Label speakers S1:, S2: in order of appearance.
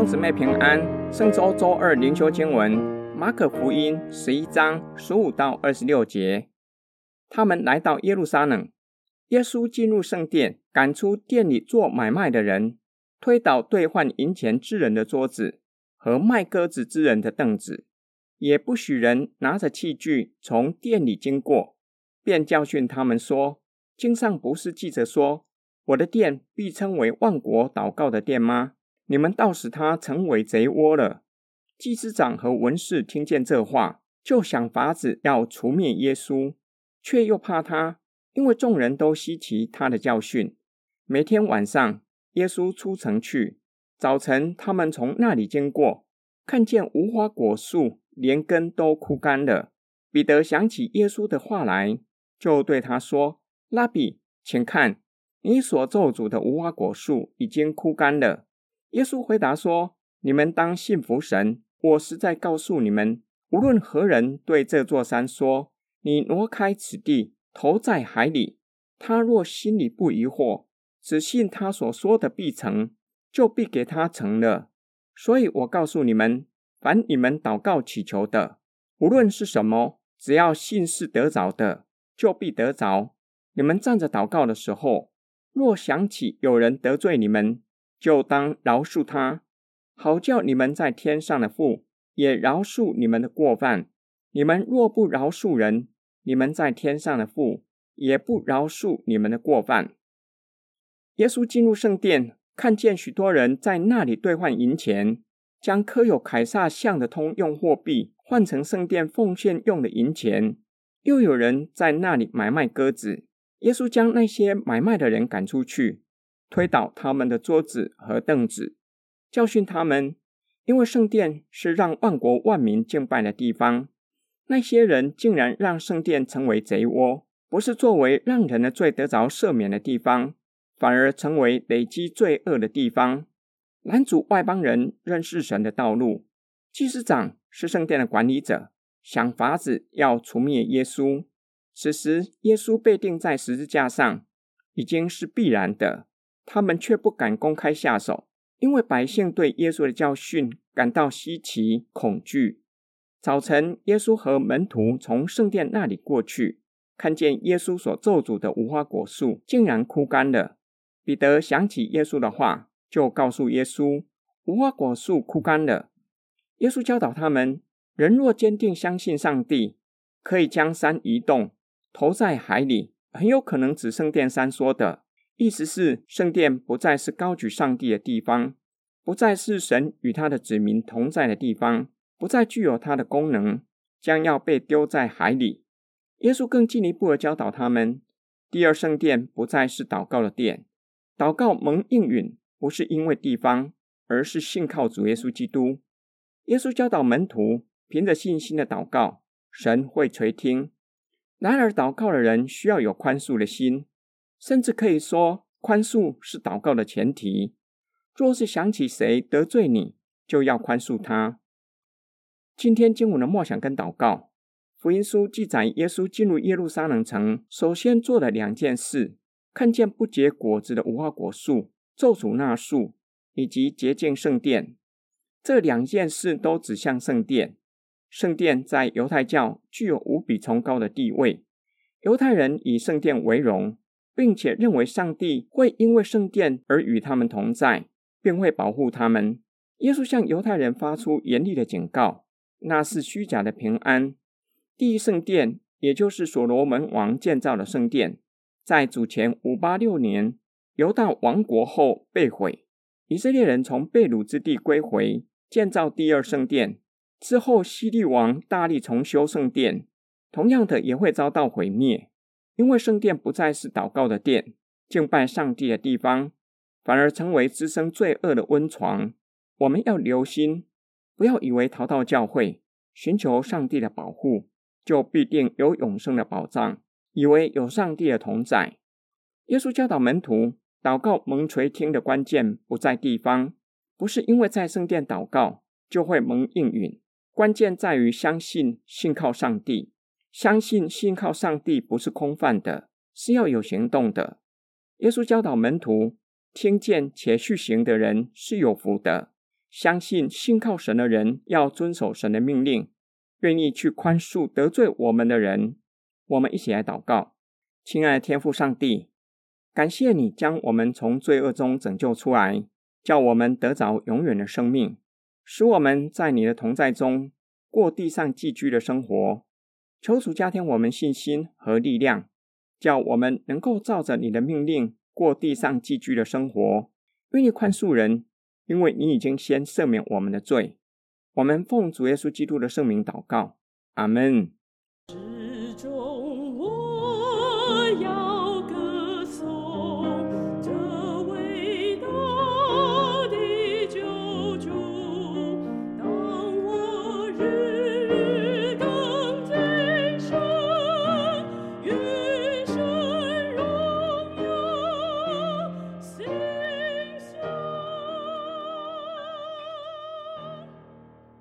S1: 兄姊妹平安，圣周周二灵修经文：马可福音十一章十五到二十六节。他们来到耶路撒冷，耶稣进入圣殿，赶出店里做买卖的人，推倒兑换银钱之人的桌子和卖鸽子之人的凳子，也不许人拿着器具从店里经过，便教训他们说：“经上不是记着说，我的殿必称为万国祷告的殿吗？”你们倒使他成为贼窝了。祭司长和文士听见这话，就想法子要除灭耶稣，却又怕他，因为众人都稀奇他的教训。每天晚上，耶稣出城去，早晨他们从那里经过，看见无花果树连根都枯干了。彼得想起耶稣的话来，就对他说：“拉比，请看，你所咒诅的无花果树已经枯干了。”耶稣回答说：“你们当信服神。我实在告诉你们，无论何人对这座山说：‘你挪开此地，投在海里’，他若心里不疑惑，只信他所说的必成，就必给他成了。所以我告诉你们，凡你们祷告祈求的，无论是什么，只要信是得着的，就必得着。你们站着祷告的时候，若想起有人得罪你们，就当饶恕他，好叫你们在天上的父也饶恕你们的过犯。你们若不饶恕人，你们在天上的父也不饶恕你们的过犯。耶稣进入圣殿，看见许多人在那里兑换银钱，将刻有凯撒像的通用货币换成圣殿奉献用的银钱，又有人在那里买卖鸽子。耶稣将那些买卖的人赶出去。推倒他们的桌子和凳子，教训他们，因为圣殿是让万国万民敬拜的地方。那些人竟然让圣殿成为贼窝，不是作为让人的罪得着赦免的地方，反而成为累积罪恶的地方，拦阻外邦人认识神的道路。祭司长是圣殿的管理者，想法子要除灭耶稣。此时，耶稣被钉在十字架上，已经是必然的。他们却不敢公开下手，因为百姓对耶稣的教训感到稀奇恐惧。早晨，耶稣和门徒从圣殿那里过去，看见耶稣所咒诅的无花果树竟然枯干了。彼得想起耶稣的话，就告诉耶稣：“无花果树枯干了。”耶稣教导他们：人若坚定相信上帝，可以将山移动，投在海里，很有可能指圣殿山说的。意思是，圣殿不再是高举上帝的地方，不再是神与他的子民同在的地方，不再具有他的功能，将要被丢在海里。耶稣更进一步的教导他们：第二圣殿不再是祷告的殿，祷告蒙应允，不是因为地方，而是信靠主耶稣基督。耶稣教导门徒，凭着信心的祷告，神会垂听。然而，祷告的人需要有宽恕的心。甚至可以说，宽恕是祷告的前提。若是想起谁得罪你，就要宽恕他。今天经文的默想跟祷告，福音书记载耶稣进入耶路撒冷城，首先做了两件事：看见不结果子的无花果树，咒诅那树，以及洁净圣殿。这两件事都指向圣殿。圣殿在犹太教具有无比崇高的地位，犹太人以圣殿为荣。并且认为上帝会因为圣殿而与他们同在，并会保护他们。耶稣向犹太人发出严厉的警告，那是虚假的平安。第一圣殿，也就是所罗门王建造的圣殿，在主前五八六年犹大亡国后被毁。以色列人从被掳之地归回，建造第二圣殿之后，希律王大力重修圣殿，同样的也会遭到毁灭。因为圣殿不再是祷告的殿，敬拜上帝的地方，反而成为滋生罪恶的温床。我们要留心，不要以为逃到教会，寻求上帝的保护，就必定有永生的保障，以为有上帝的同在。耶稣教导门徒，祷告蒙垂听的关键不在地方，不是因为在圣殿祷告就会蒙应允，关键在于相信、信靠上帝。相信、信靠上帝不是空泛的，是要有行动的。耶稣教导门徒：听见且去行的人是有福的。相信信靠神的人要遵守神的命令，愿意去宽恕得罪我们的人。我们一起来祷告，亲爱的天父上帝，感谢你将我们从罪恶中拯救出来，叫我们得着永远的生命，使我们在你的同在中过地上寄居的生活。求主加添我们信心和力量，叫我们能够照着你的命令过地上寄居的生活，愿意宽恕人。因为你已经先赦免我们的罪，我们奉主耶稣基督的圣名祷告，阿门。